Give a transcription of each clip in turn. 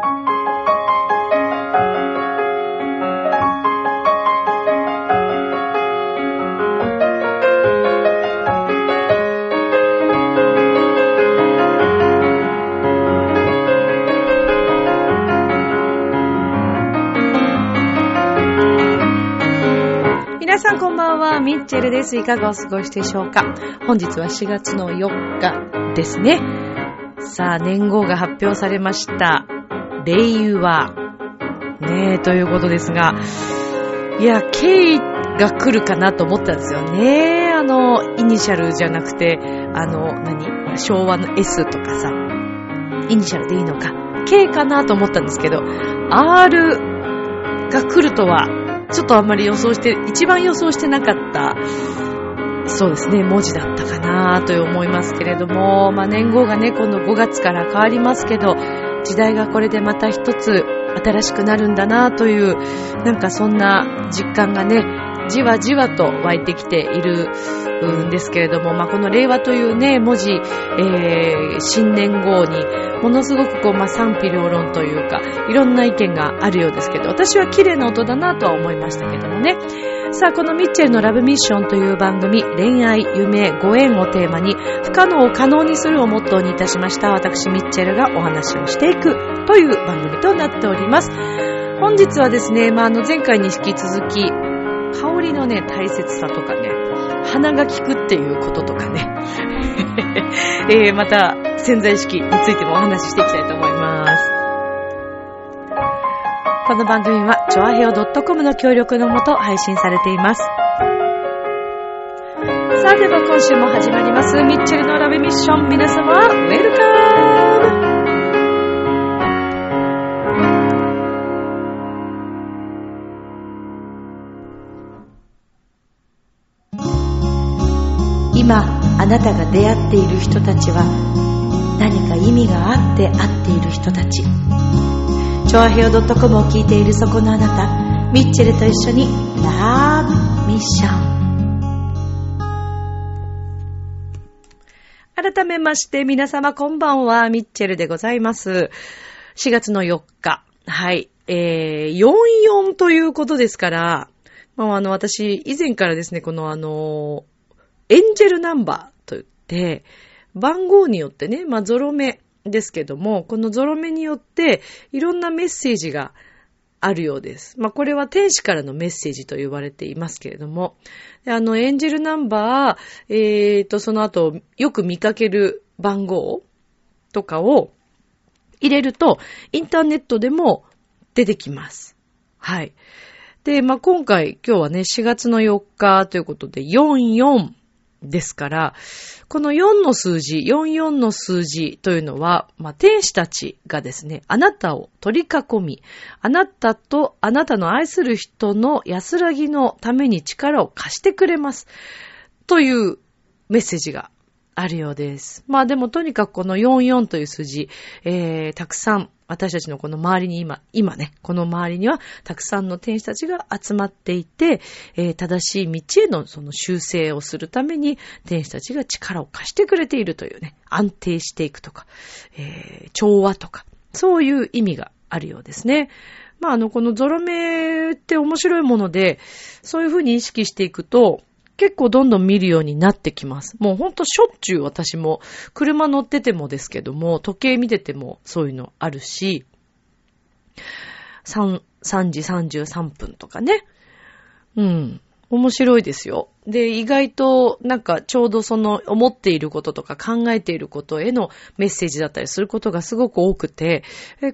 皆さんこんばんは、ミッチェルです。いかがお過ごしでしょうか本日は4月の4日ですね。さあ、年号が発表されました。令和。ねえ、ということですが、いや、K が来るかなと思ったんですよね。あの、イニシャルじゃなくて、あの、何昭和の S とかさ、イニシャルでいいのか。K かなと思ったんですけど、R が来るとはちょっとあんまり予想して、一番予想してなかった、そうですね、文字だったかなと思いますけれども、まあ年号がね、今度5月から変わりますけど、時代がこれでまた一つ新しくなるんだなという、なんかそんな実感がね、じわじわと湧いてきているんですけれども、まあ、この令和というね、文字、えー、新年号に、ものすごくこう、まあ、賛否両論というか、いろんな意見があるようですけど、私は綺麗な音だなとは思いましたけどもね。さあ、このミッチェルのラブミッションという番組、恋愛、夢、ご縁をテーマに、不可能を可能にするをモットーにいたしました、私ミッチェルがお話をしていくという番組となっております。本日はですね、まあ、あの、前回に引き続き、香りのね、大切さとかね、鼻が効くっていうこととかね、えー、また潜在意識についてもお話ししていきたいと思います。この番組は、チョアヘオ .com の協力のもと配信されています。さあ、では今週も始まります、ミッチェルのラブミッション。皆様、ウェルカムあなたが出会っている人たちは何か意味があって会っている人たち。チョアヘオ .com を聞いているそこのあなたミッチェルと一緒にラブミッション。改めまして皆様こんばんはミッチェルでございます。4月の4日。はい。えー、44ということですからまあ、あの、私、以前からですね、このあの、エンジェルナンバーと言って、番号によってね、まあ、ゾロ目ですけども、このゾロ目によって、いろんなメッセージがあるようです。まあ、これは天使からのメッセージと言われていますけれども、あの、エンジェルナンバー、えーと、その後、よく見かける番号とかを入れると、インターネットでも出てきます。はい。で、まあ、今回、今日はね、4月の4日ということで、44ですから、この4の数字、44の数字というのは、まあ、天使たちがですね、あなたを取り囲み、あなたとあなたの愛する人の安らぎのために力を貸してくれます。というメッセージがあるようです。まあでもとにかくこの44という数字、えー、たくさん私たちのこの周りに今、今ね、この周りにはたくさんの天使たちが集まっていて、えー、正しい道へのその修正をするために天使たちが力を貸してくれているというね、安定していくとか、えー、調和とか、そういう意味があるようですね。まああの、このゾロ目って面白いもので、そういうふうに意識していくと、結構どんどん見るようになってきます。もうほんとしょっちゅう私も車乗っててもですけども、時計見ててもそういうのあるし、3, 3時33分とかね。うん。面白いですよ。で、意外となんかちょうどその思っていることとか考えていることへのメッセージだったりすることがすごく多くて、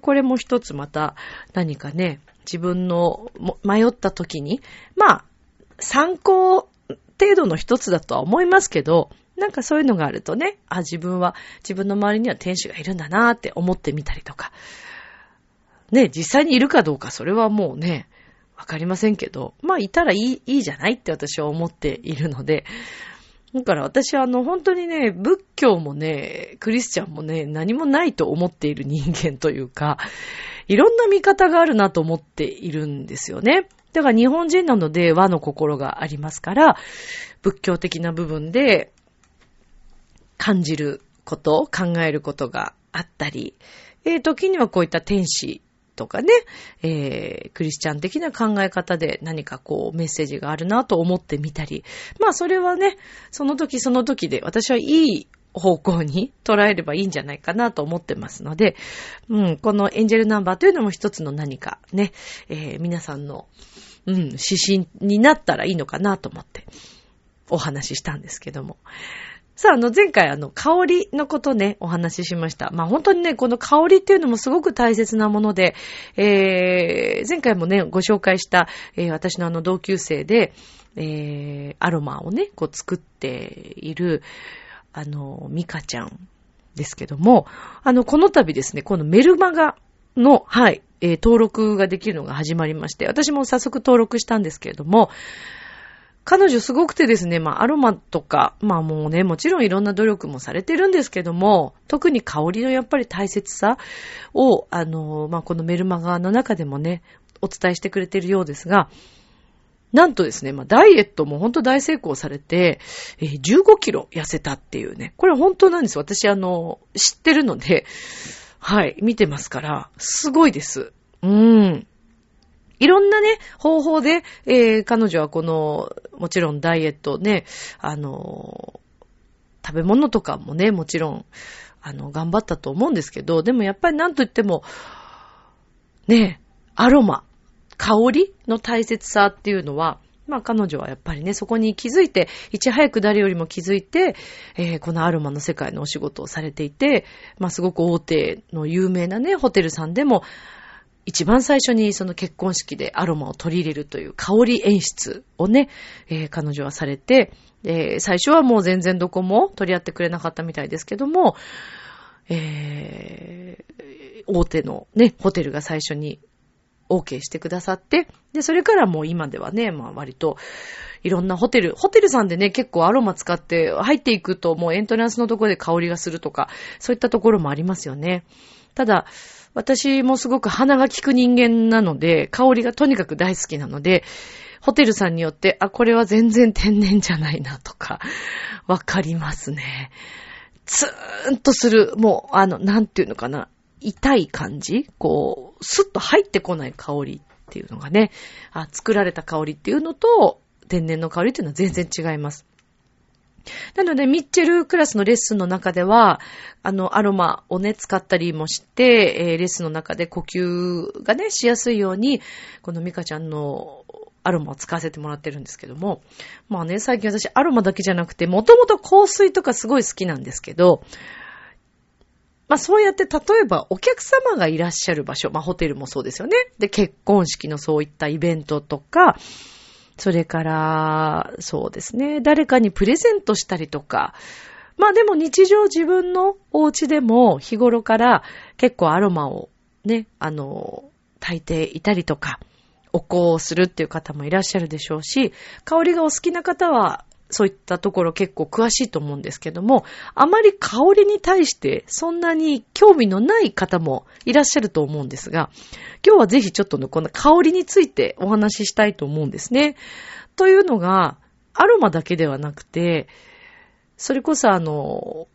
これも一つまた何かね、自分の迷った時に、まあ、参考程度の一つだとは思いますけど、なんかそういうのがあるとね、あ、自分は、自分の周りには天使がいるんだなーって思ってみたりとか。ね、実際にいるかどうか、それはもうね、わかりませんけど、まあ、いたらいい、いいじゃないって私は思っているので、だから私はあの、本当にね、仏教もね、クリスチャンもね、何もないと思っている人間というか、いろんな見方があるなと思っているんですよね。だから日本人なので和の心がありますから、仏教的な部分で感じること、考えることがあったり、えー、時にはこういった天使とかね、えー、クリスチャン的な考え方で何かこうメッセージがあるなと思ってみたり。まあそれはね、その時その時で私はいい方向に捉えればいいんじゃないかなと思ってますので、うん、このエンジェルナンバーというのも一つの何かね、えー、皆さんの、うん、指針になったらいいのかなと思ってお話ししたんですけども。さあ、あの、前回あの、香りのことね、お話ししました。まあ、本当にね、この香りっていうのもすごく大切なもので、えー、前回もね、ご紹介した、えー、私のあの、同級生で、えー、アロマをね、こう作っている、あの、ミカちゃんですけども、あの、この度ですね、このメルマガの、はい、えー、登録ができるのが始まりまして、私も早速登録したんですけれども、彼女すごくてですね、まあ、アロマとか、まあもうね、もちろんいろんな努力もされてるんですけども、特に香りのやっぱり大切さを、あの、まあ、このメルマガの中でもね、お伝えしてくれてるようですが、なんとですね、まあ、ダイエットも本当大成功されて、えー、15キロ痩せたっていうね。これ本当なんです私、あの、知ってるので、はい、見てますから、すごいです。うーん。いろんなね、方法で、えー、彼女はこの、もちろんダイエットね、あの、食べ物とかもね、もちろん、あの、頑張ったと思うんですけど、でもやっぱりなんと言っても、ね、アロマ。香りの大切さっていうのは、まあ彼女はやっぱりね、そこに気づいて、いち早く誰よりも気づいて、えー、このアロマの世界のお仕事をされていて、まあすごく大手の有名なね、ホテルさんでも、一番最初にその結婚式でアロマを取り入れるという香り演出をね、えー、彼女はされて、えー、最初はもう全然どこも取り合ってくれなかったみたいですけども、えー、大手のね、ホテルが最初に OK してくださって、で、それからもう今ではね、まあ割と、いろんなホテル、ホテルさんでね、結構アロマ使って入っていくともうエントランスのところで香りがするとか、そういったところもありますよね。ただ、私もすごく鼻が効く人間なので、香りがとにかく大好きなので、ホテルさんによって、あ、これは全然天然じゃないなとか、わかりますね。ツーンとする、もう、あの、なんていうのかな。痛い感じ？こう、スッと入ってこない香りっていうのがね、あ作られた香りっていうのと、天然の香りっていうのは全然違います。なので、ミッチェルクラスのレッスンの中では、あの、アロマをね、使ったりもして、えー、レッスンの中で呼吸がね、しやすいように、このミカちゃんのアロマを使わせてもらってるんですけども、まあね、最近私アロマだけじゃなくて、もともと香水とかすごい好きなんですけど、まあそうやって例えばお客様がいらっしゃる場所、まあホテルもそうですよね。で、結婚式のそういったイベントとか、それから、そうですね、誰かにプレゼントしたりとか、まあでも日常自分のお家でも日頃から結構アロマをね、あの、炊いていたりとか、お香をするっていう方もいらっしゃるでしょうし、香りがお好きな方はそういったところ結構詳しいと思うんですけども、あまり香りに対してそんなに興味のない方もいらっしゃると思うんですが、今日はぜひちょっとね、この香りについてお話ししたいと思うんですね。というのが、アロマだけではなくて、それこそあの、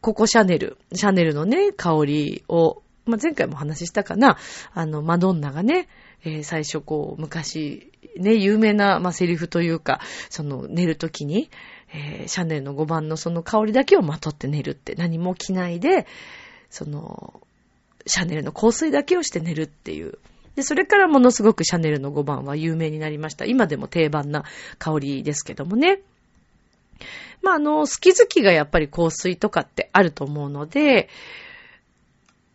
ココシャネル、シャネルのね、香りを、まあ、前回もお話したかな、あの、マドンナがね、えー、最初こう、昔、ね、有名な、まあ、セリフというか、その、寝るときに、えー、シャネルの5番のその香りだけをまとって寝るって、何も着ないで、その、シャネルの香水だけをして寝るっていう。で、それからものすごくシャネルの5番は有名になりました。今でも定番な香りですけどもね。まあ、あの、好き好きがやっぱり香水とかってあると思うので、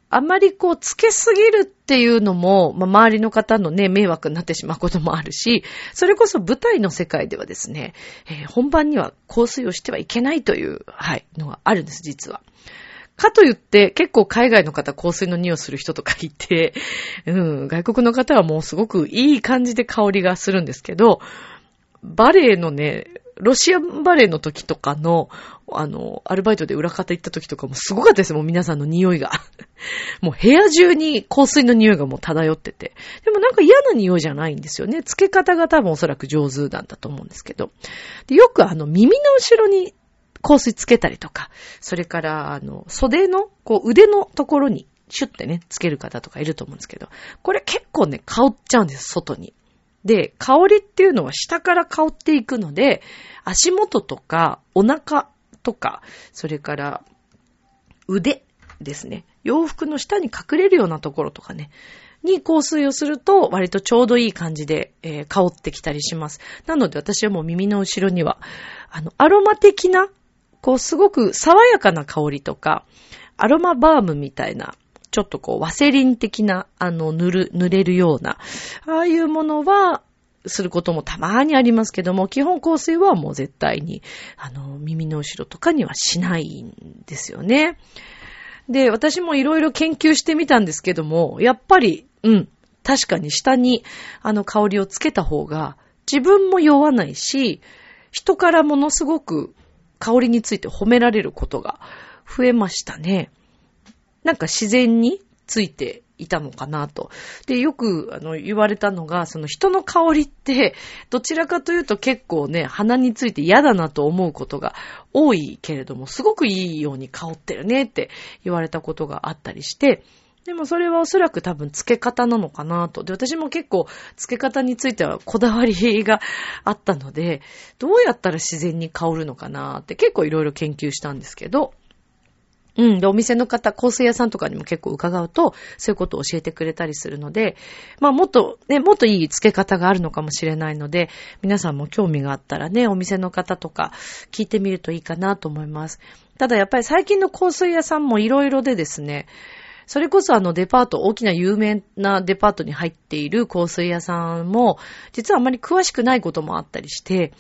あまりこう、つけすぎるっていうのも、まあ、周りの方のね、迷惑になってしまうこともあるし、それこそ舞台の世界ではですね、えー、本番には香水をしてはいけないという、はい、のがあるんです、実は。かと言って、結構海外の方香水の匂いする人とかいて、うん、外国の方はもうすごくいい感じで香りがするんですけど、バレエのね、ロシアンバレーの時とかの、あの、アルバイトで裏方行った時とかもすごかったですもう皆さんの匂いが。もう部屋中に香水の匂いがもう漂ってて。でもなんか嫌な匂いじゃないんですよね。付け方が多分おそらく上手なんだと思うんですけど。でよくあの耳の後ろに香水つけたりとか、それからあの袖のこう腕のところにシュッてね、つける方とかいると思うんですけど、これ結構ね、香っちゃうんです、外に。で、香りっていうのは下から香っていくので、足元とかお腹とか、それから腕ですね。洋服の下に隠れるようなところとかね、に香水をすると割とちょうどいい感じで、えー、香ってきたりします。なので私はもう耳の後ろには、あの、アロマ的な、こうすごく爽やかな香りとか、アロマバームみたいな、ちょっとこう、ワセリン的な、あの、塗る、塗れるような、ああいうものは、することもたまにありますけども、基本香水はもう絶対に、あの、耳の後ろとかにはしないんですよね。で、私もいろいろ研究してみたんですけども、やっぱり、うん、確かに下に、あの、香りをつけた方が、自分も酔わないし、人からものすごく香りについて褒められることが増えましたね。なんか自然についていたのかなと。で、よく、あの、言われたのが、その人の香りって、どちらかというと結構ね、鼻について嫌だなと思うことが多いけれども、すごくいいように香ってるねって言われたことがあったりして、でもそれはおそらく多分付け方なのかなと。で、私も結構付け方についてはこだわりがあったので、どうやったら自然に香るのかなって結構いろいろ研究したんですけど、うん。で、お店の方、香水屋さんとかにも結構伺うと、そういうことを教えてくれたりするので、まあもっと、ね、もっといい付け方があるのかもしれないので、皆さんも興味があったらね、お店の方とか聞いてみるといいかなと思います。ただやっぱり最近の香水屋さんもいろいろでですね、それこそあのデパート、大きな有名なデパートに入っている香水屋さんも、実はあまり詳しくないこともあったりして、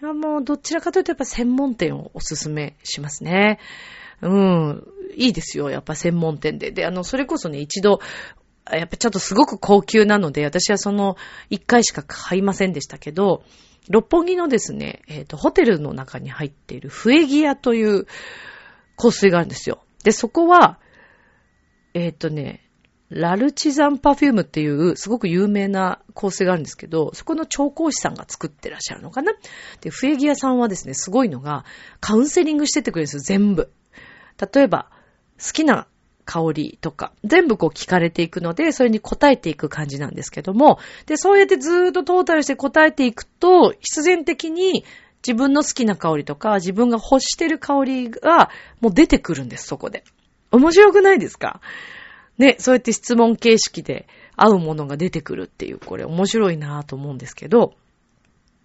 もうどちらかというとやっぱ専門店をおすすめしますね。うん、いいですよ、やっぱ専門店で。で、あの、それこそね、一度、やっぱちょっとすごく高級なので、私はその一回しか買いませんでしたけど、六本木のですね、えっ、ー、と、ホテルの中に入っている笛ギアという香水があるんですよ。で、そこは、えっ、ー、とね、ラルチザンパフュームっていうすごく有名な香水があるんですけど、そこの調香師さんが作ってらっしゃるのかなで、笛ギアさんはですね、すごいのが、カウンセリングしててくれるんですよ、全部。例えば、好きな香りとか、全部こう聞かれていくので、それに答えていく感じなんですけども、で、そうやってずーっとトータルして答えていくと、必然的に自分の好きな香りとか、自分が欲してる香りがもう出てくるんです、そこで。面白くないですか？ね、そうやって質問形式で合うものが出てくるっていう、これ面白いなぁと思うんですけど、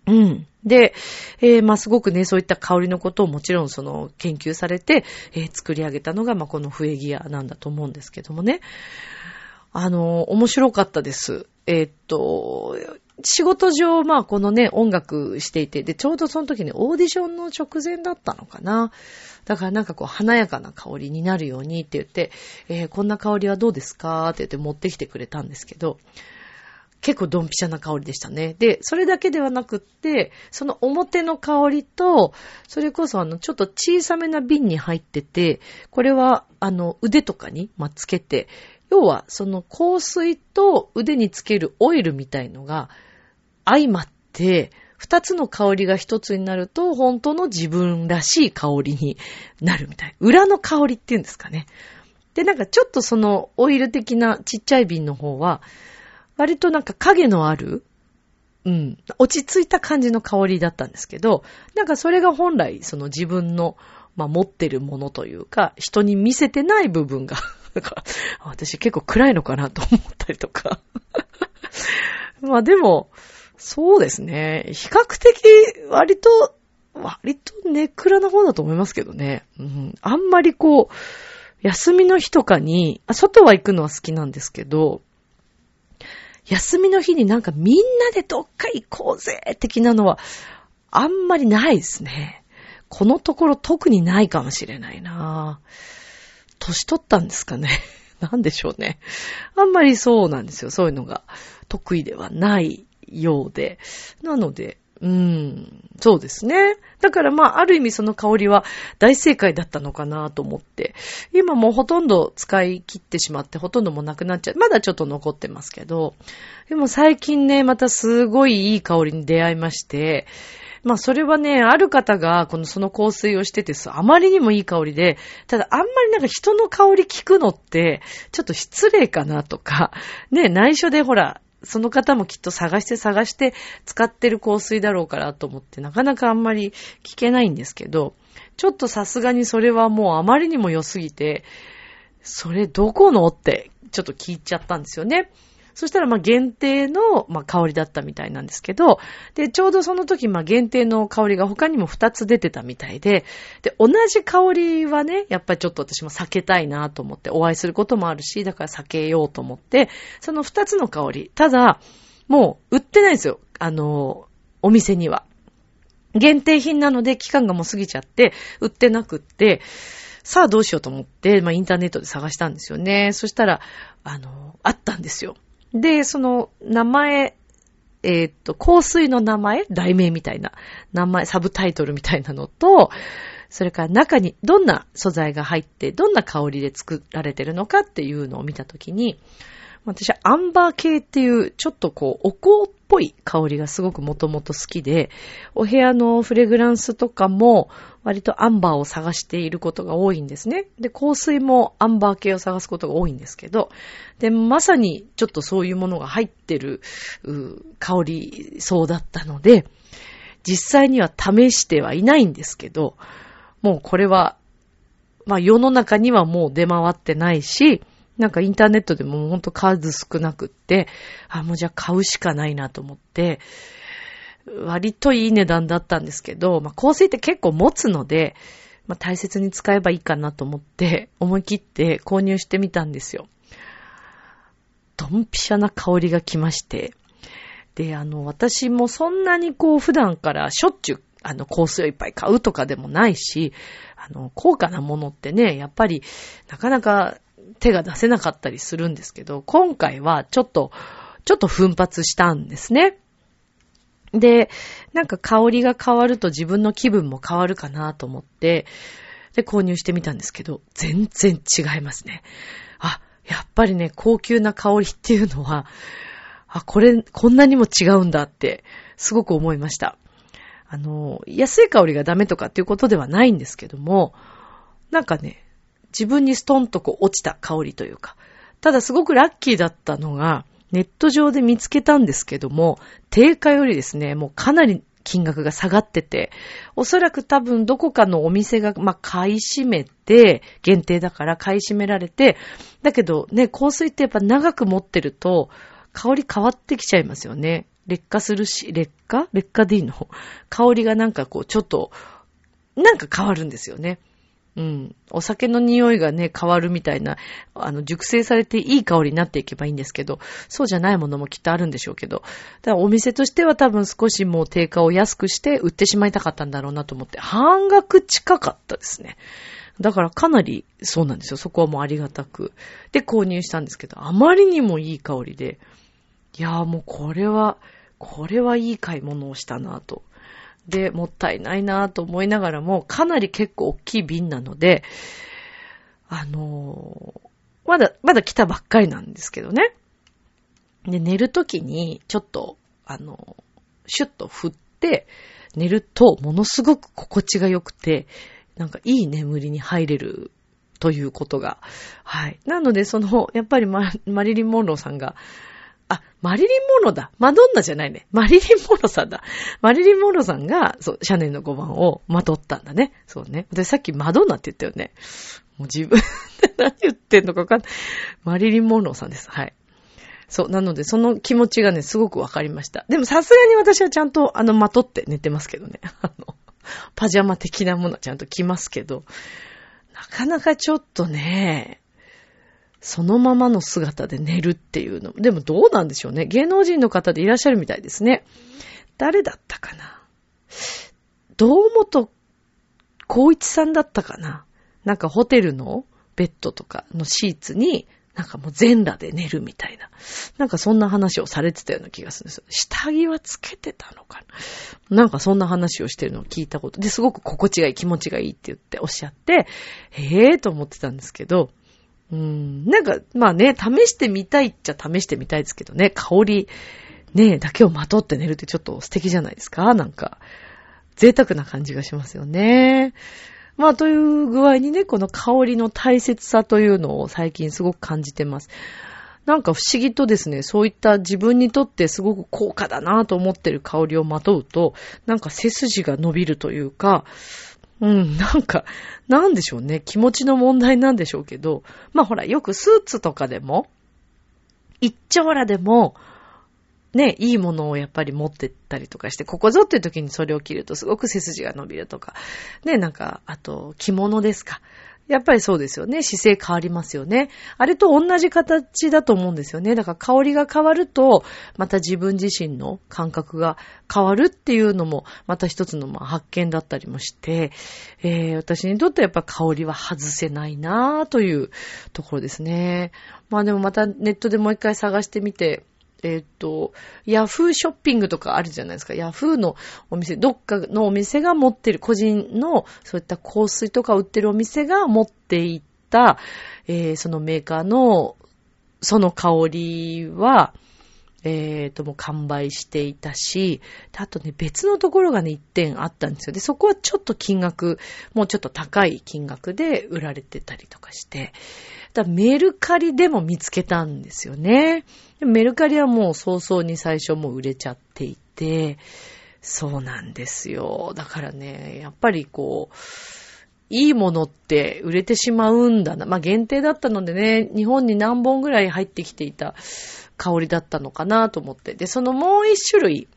うん。で、えー、まあ、すごくね、そういった香りのことをもちろんその研究されて、えー、作り上げたのが、まあ、この笛ギアなんだと思うんですけどもね。あの、面白かったです。えー、っと、仕事上、まあ、このね、音楽していて、で、ちょうどその時にオーディションの直前だったのかな。だからなんかこう、華やかな香りになるようにって言って、えー、こんな香りはどうですか？って言って持ってきてくれたんですけど、結構ドンピシャな香りでしたね。で、それだけではなくって、その表の香りと、それこそあの、ちょっと小さめな瓶に入ってて、これはあの、腕とかに、まつけて、要はその香水と腕につけるオイルみたいのが相まって、二つの香りが一つになると、本当の自分らしい香りに なるみたい。裏の香りっていうんですかね。で、なんかちょっとそのオイル的なちっちゃい瓶の方は、割となんか影のある、うん、落ち着いた感じの香りだったんですけど、なんかそれが本来その自分の、まあ、持ってるものというか、人に見せてない部分が 私結構暗いのかなと思ったりとか まあでも、そうですね。比較的割と、割とネクラな方だと思いますけどね。うん、あんまりこう、休みの日とかに、外は行くのは好きなんですけど、休みの日になんかみんなでどっか行こうぜ的なのは、あんまりないですね。このところ特にないかもしれないな年取ったんですかね。なんでしょうね。あんまりそうなんですよ。そういうのが得意ではないようで。なので、うん、そうですね。だからまあ、ある意味その香りは大正解だったのかなと思って、今もうほとんど使い切ってしまって、ほとんどもうなくなっちゃう。まだちょっと残ってますけど、でも最近ね、またすごいいい香りに出会いまして、まあそれはね、ある方がこのその香水をしてて、あまりにもいい香りで、ただあんまりなんか人の香り聞くのって、ちょっと失礼かなとか、ね、内緒でほら、その方もきっと探して探して使ってる香水だろうからと思ってなかなかあんまり聞けないんですけど、ちょっとさすがにそれはもうあまりにも良すぎて、それどこのってちょっと聞いちゃったんですよね。そしたら、ま、限定の、ま、香りだったみたいなんですけど、で、ちょうどその時、ま、限定の香りが他にも2つ出てたみたいで、で、同じ香りはね、やっぱりちょっと私も避けたいなと思って、お会いすることもあるし、だから避けようと思って、その2つの香り、ただ、もう売ってないんですよ。あの、お店には。限定品なので期間がもう過ぎちゃって、売ってなくって、さあどうしようと思って、まあインターネットで探したんですよね。そしたら、あの、あったんですよ。で、その名前、えー、っと、香水の名前題名みたいな名前、サブタイトルみたいなのと、それから中にどんな素材が入って、どんな香りで作られてるのかっていうのを見たときに、私はアンバー系っていう、ちょっとこう、お香っぽい香りがすごくもともと好きで、お部屋のフレグランスとかも、割とアンバーを探していることが多いんですね。で、香水もアンバー系を探すことが多いんですけど、で、まさにちょっとそういうものが入ってる、香りそうだったので、実際には試してはいないんですけど、もうこれは、まあ世の中にはもう出回ってないし、なんかインターネットでもほんと数少なくって、あ、もうじゃあ買うしかないなと思って、割といい値段だったんですけど、まあ、香水って結構持つので、まあ、大切に使えばいいかなと思って、思い切って購入してみたんですよ。ドンピシャな香りが来まして。で、あの、私もそんなにこう普段からしょっちゅう、あの、香水をいっぱい買うとかでもないし、あの、高価なものってね、やっぱりなかなか手が出せなかったりするんですけど、今回はちょっと、ちょっと奮発したんですね。で、なんか香りが変わると自分の気分も変わるかなと思って、で、購入してみたんですけど、全然違いますね。あ、やっぱりね、高級な香りっていうのは、あ、これ、こんなにも違うんだって、すごく思いました。あの、安い香りがダメとかっていうことではないんですけども、なんかね、自分にストンとこう落ちた香りというか、ただすごくラッキーだったのが、ネット上で見つけたんですけども、定価よりですね、もうかなり金額が下がってて、おそらく多分どこかのお店が、まあ、買い占めて、限定だから買い占められて、だけどね、香水ってやっぱ長く持ってると、香り変わってきちゃいますよね。劣化するし、劣化？劣化でいいの？香りがなんかこう、ちょっと、なんか変わるんですよね。うん。お酒の匂いがね、変わるみたいな、あの、熟成されていい香りになっていけばいいんですけど、そうじゃないものもきっとあるんでしょうけど、だからお店としては多分少しもう定価を安くして売ってしまいたかったんだろうなと思って、半額近かったですね。だからかなりそうなんですよ。そこはもうありがたく。で、購入したんですけど、あまりにもいい香りで、いやーもうこれは、これはいい買い物をしたなと。で、もったいないなぁと思いながらも、かなり結構大きい瓶なので、あのー、まだ、まだ来たばっかりなんですけどね。で、寝るときに、ちょっと、あのー、シュッと振って、寝ると、ものすごく心地が良くて、なんかいい眠りに入れるということが。はい。なので、その、やっぱりマリリン・モンローさんが、あ、マリリン・モロだ。マドンナじゃないね。マリリン・モロさんだ。マリリン・モロさんが、そう、シャネルの5番をまとったんだね。そうね。私さっきマドンナって言ったよね。もう自分 で何言ってんのかわかんない。マリリン・モロさんです。はい。そう。なので、その気持ちがね、すごくわかりました。でも、さすがに私はちゃんと、あの、まとって寝てますけどね。あの、パジャマ的なものはちゃんと着ますけど、なかなかちょっとね、そのままの姿で寝るっていうの。でもどうなんでしょうね。芸能人の方でいらっしゃるみたいですね。誰だったかな堂本光一さんだったかななんかホテルのベッドとかのシーツになんかもう全裸で寝るみたいな。なんかそんな話をされてたような気がするんですよ。下着はつけてたのかななんかそんな話をしてるのを聞いたこと。で、すごく心地がいい、気持ちがいいって言っておっしゃって、へえーと思ってたんですけど、うん、なんか、まあね、試してみたいっちゃ試してみたいですけどね、香り、ね、だけをまとって寝るってちょっと素敵じゃないですかなんか、贅沢な感じがしますよね。まあ、という具合にね、この香りの大切さというのを最近すごく感じてます。なんか不思議とですね、そういった自分にとってすごく高価だなと思ってる香りをまとうと、なんか背筋が伸びるというか、うん、なんか、なんでしょうね、気持ちの問題なんでしょうけど、まあほら、よくスーツとかでも、一丁らでも、ね、いいものをやっぱり持ってったりとかして、ここぞっていう時にそれを着るとすごく背筋が伸びるとか、ね、なんか、あと、着物ですか。やっぱりそうですよね。姿勢変わりますよね。あれと同じ形だと思うんですよね。だから香りが変わると、また自分自身の感覚が変わるっていうのも、また一つの発見だったりもして、えー、私にとってやっぱ香りは外せないなぁというところですね。まあでもまたネットでもう一回探してみて、えっ、と、ヤフーショッピングとかあるじゃないですか。ヤフーのお店、どっかのお店が持ってる、個人のそういった香水とか売ってるお店が持っていった、えー、そのメーカーの、その香りは、えっ、ー、と、もう完売していたし、あとね、別のところがね、一点あったんですよ。で、そこはちょっと金額、もうちょっと高い金額で売られてたりとかして、だメルカリでも見つけたんですよね。メルカリはもう早々に最初もう売れちゃっていて、そうなんですよ。だからね、やっぱりこう、いいものって売れてしまうんだな。まあ限定だったのでね、日本に何本ぐらい入ってきていた香りだったのかなと思って。で、そのもう一種類、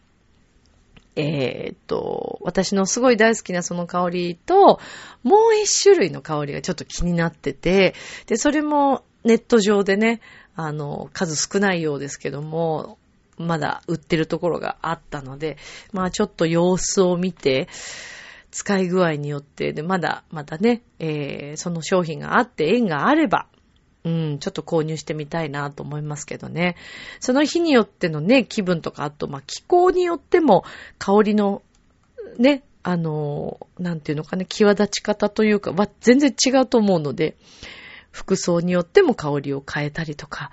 えー、っと、私のすごい大好きなその香りと、もう一種類の香りがちょっと気になってて、で、それもネット上でね、あの、数少ないようですけども、まだ売ってるところがあったので、まあちょっと様子を見て、使い具合によって、で、まだ、またね、えー、その商品があって縁があれば、うん、ちょっと購入してみたいなと思いますけどね。その日によってのね、気分とか、あと、まあ、気候によっても、香りの、ね、あの、なんていうのかね、際立ち方というかは全然違うと思うので、服装によっても香りを変えたりとか。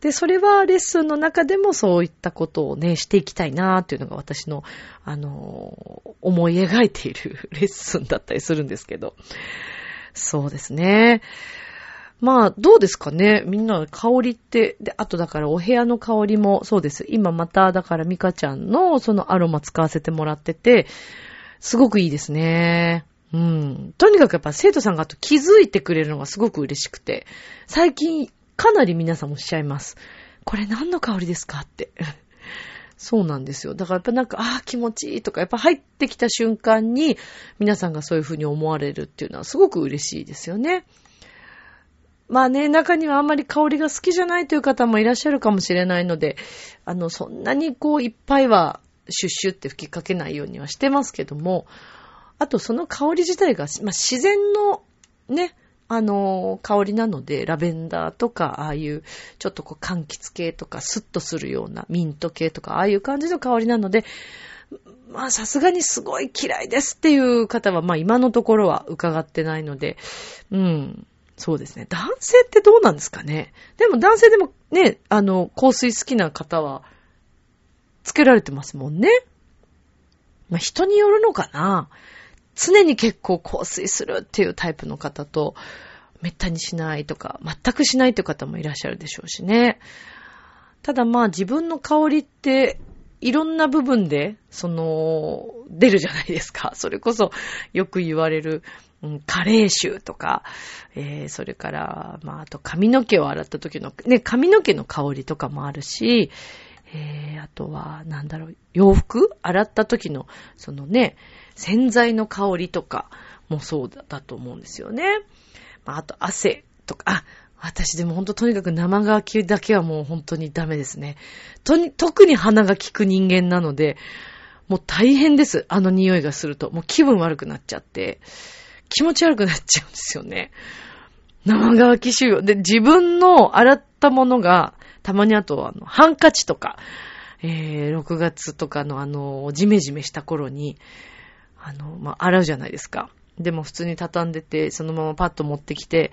で、それはレッスンの中でもそういったことをね、していきたいなっていうのが私の、あの、思い描いているレッスンだったりするんですけど。そうですね。まあ、どうですかねみんな香りって、で、あとだからお部屋の香りもそうです。今まただからミカちゃんのそのアロマ使わせてもらってて、すごくいいですね。うん。とにかくやっぱ生徒さんがあと気づいてくれるのがすごく嬉しくて、最近かなり皆さんおっしゃいます。これ何の香りですかって。そうなんですよ。だからやっぱなんか、ああ、気持ちいいとか、やっぱ入ってきた瞬間に皆さんがそういうふうに思われるっていうのはすごく嬉しいですよね。まあね、中にはあんまり香りが好きじゃないという方もいらっしゃるかもしれないので、あの、そんなにこういっぱいはシュッシュって吹きかけないようにはしてますけども、あとその香り自体が、まあ、自然のね、あの、香りなので、ラベンダーとか、ああいう、ちょっとこう、柑橘系とか、スッとするような、ミント系とか、ああいう感じの香りなので、まあ、さすがにすごい嫌いですっていう方は、まあ、今のところは伺ってないので、うん。そうですね。男性ってどうなんですかねでも男性でもね、あの、香水好きな方は、つけられてますもんね。まあ、人によるのかな常に結構香水するっていうタイプの方と、めったにしないとか、全くしないという方もいらっしゃるでしょうしね。ただまあ自分の香りっていろんな部分で、その、出るじゃないですか。それこそよく言われる、うん、加齢臭とか、えー、それから、まあ、あと髪の毛を洗った時の、ね、髪の毛の香りとかもあるし、えー、あとは、なんだろう、洋服？洗った時の、そのね、洗剤の香りとかもそうだと思うんですよね。まあ、あと汗とか、あ、私でもほんととにかく生乾きだけはもう本当にダメですね。とに、特に鼻が効く人間なので、もう大変です。あの匂いがすると。もう気分悪くなっちゃって。気持ち悪くなっちゃうんですよね。生乾き臭。で、自分の洗ったものが、たまにあと、あの、ハンカチとか、えー、6月とかのあの、ジメジメした頃に、あの、まあ、洗うじゃないですか。でも普通に畳んでて、そのままパッと持ってきて、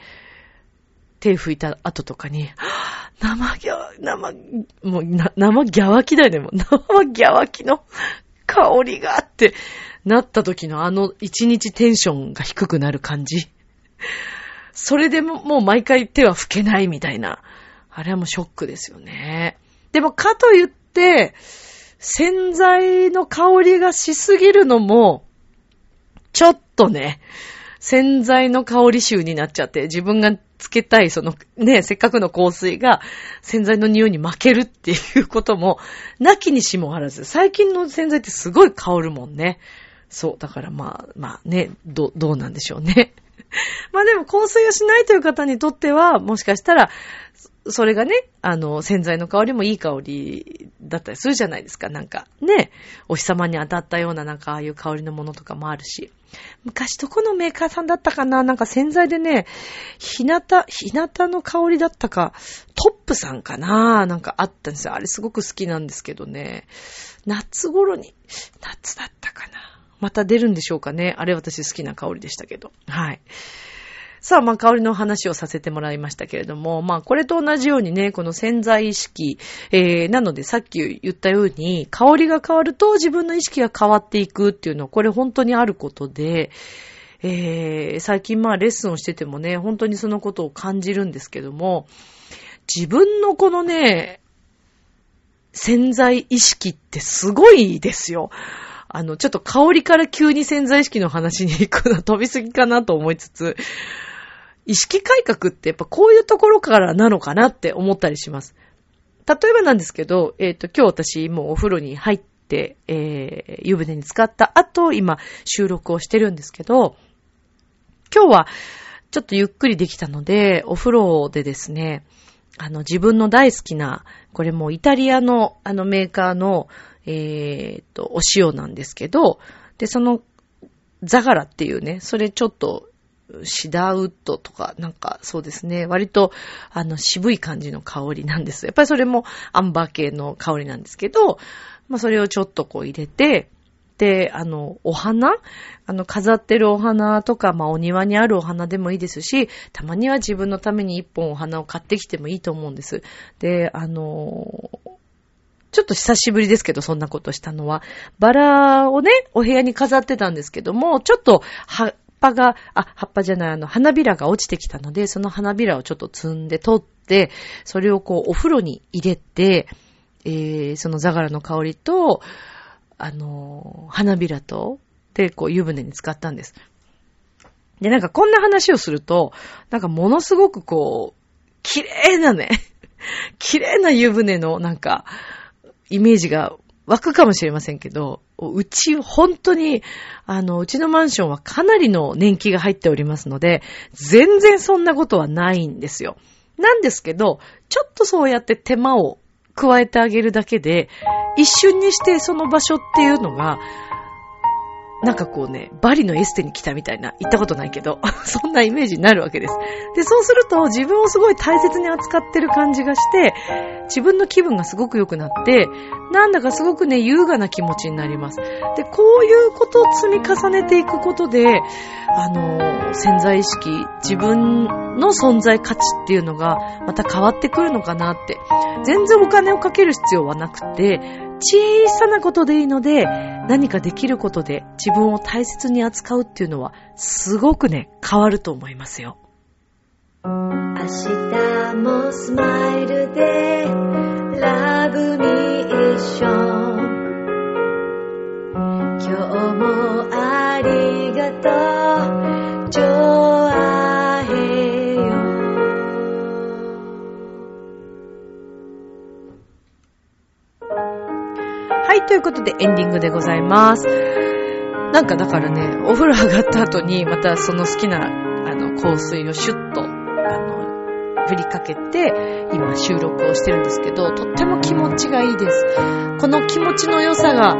手拭いた後とかに、生ギャ、生、もう、生ギャワキだよね、もう。生ギャワキの香りがあってなった時のあの一日テンションが低くなる感じ。それでももう毎回手は拭けないみたいな。あれはもうショックですよね。でもかといって、洗剤の香りがしすぎるのも、ちょっとね、洗剤の香り臭になっちゃって、自分がつけたい、そのね、せっかくの香水が洗剤の匂いに負けるっていうことも、なきにしもあらず。最近の洗剤ってすごい香るもんね。そう。だからまあ、まあね、ど、どうなんでしょうね。まあでも香水をしないという方にとっては、もしかしたら、それがね、あの、洗剤の香りもいい香りだったりするじゃないですか。なんか、ね、お日様に当たったようななんかああいう香りのものとかもあるし。昔どこのメーカーさんだったかな？なんか洗剤でね、ひなた、ひなたの香りだったか、トップさんかな？なんかあったんですよ。あれすごく好きなんですけどね。夏頃に、夏だったかな？また出るんでしょうかね。あれ私好きな香りでしたけど。はい。さあ、まあ、香りの話をさせてもらいましたけれども、まあ、これと同じようにね、この潜在意識、えー、なのでさっき言ったように、香りが変わると自分の意識が変わっていくっていうのは、これ本当にあることで、えー、最近まあレッスンをしててもね、本当にそのことを感じるんですけども、自分のこのね、潜在意識ってすごいですよ。あの、ちょっと香りから急に潜在意識の話に行くのは飛びすぎかなと思いつつ、意識改革ってやっぱこういうところからなのかなって思ったりします。例えばなんですけど、えっ、ー、と、今日私もうお風呂に入って、えー、湯船に浸かった後、今収録をしてるんですけど、今日はちょっとゆっくりできたので、お風呂でですね、あの、自分の大好きな、これもイタリアのあのメーカーの、えー、っと、お塩なんですけど、で、その、ザガラっていうね、それちょっとシダウッドとか、なんかそうですね、割とあの渋い感じの香りなんです。やっぱりそれもアンバー系の香りなんですけど、まあそれをちょっとこう入れて、で、あの、お花あの、飾ってるお花とか、まあ、お庭にあるお花でもいいですし、たまには自分のために一本お花を買ってきてもいいと思うんです。で、あのちょっと久しぶりですけど、そんなことしたのは。バラをね、お部屋に飾ってたんですけども、ちょっと、は、葉が、あ、葉っぱじゃない、あの、花びらが落ちてきたので、その花びらをちょっと摘んで取って、それをこう、お風呂に入れて、えー、そのザガラの香りと、あの、花びらと、で、こう、湯船に浸かったんです。で、なんかこんな話をすると、なんかものすごくこう、綺麗なね、綺麗な湯船のなんか、イメージが湧くかもしれませんけど、うち、本当に、あの、うちのマンションはかなりの年季が入っておりますので、全然そんなことはないんですよ。なんですけど、ちょっとそうやって手間を加えてあげるだけで、一瞬にしてその場所っていうのが、なんかこうね、バリのエステに来たみたいな、行ったことないけど、そんなイメージになるわけです。で、そうすると自分をすごい大切に扱ってる感じがして、自分の気分がすごく良くなって、なんだかすごくね、優雅な気持ちになります。で、こういうことを積み重ねていくことで、あの、潜在意識、自分の存在価値っていうのがまた変わってくるのかなって。全然お金をかける必要はなくて、小さなことでいいので、何かできることで自分を大切に扱うっていうのは、すごくね、変わると思いますよ。明日もスマイルで、ラブミーション。今日もありがとう、はい、ということでエンディングでございます。なんかだからね、お風呂上がった後にまたその好きなあの香水をシュッと、あの、振りかけて、今収録をしてるんですけど、とっても気持ちがいいです。この気持ちの良さが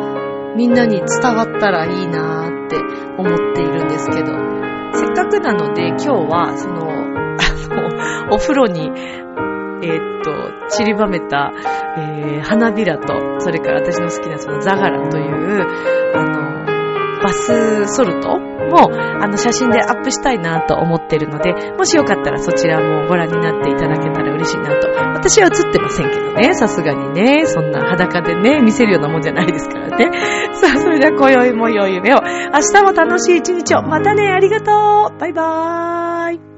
みんなに伝わったらいいなーって思っているんですけど、せっかくなので今日はその、あお風呂に、えーっと、散りばめた、えー花びらと、それから私の好きなそのザガラという、あの、バスソルトも、あの、写真でアップしたいなと思ってるので、もしよかったらそちらもご覧になっていただけたら嬉しいなと。私は映ってませんけどね、さすがにね、そんな裸でね、見せるようなもんじゃないですからね。さあ、それでは今宵も良い夢を。明日も楽しい一日を。またね、ありがとうバイバーイ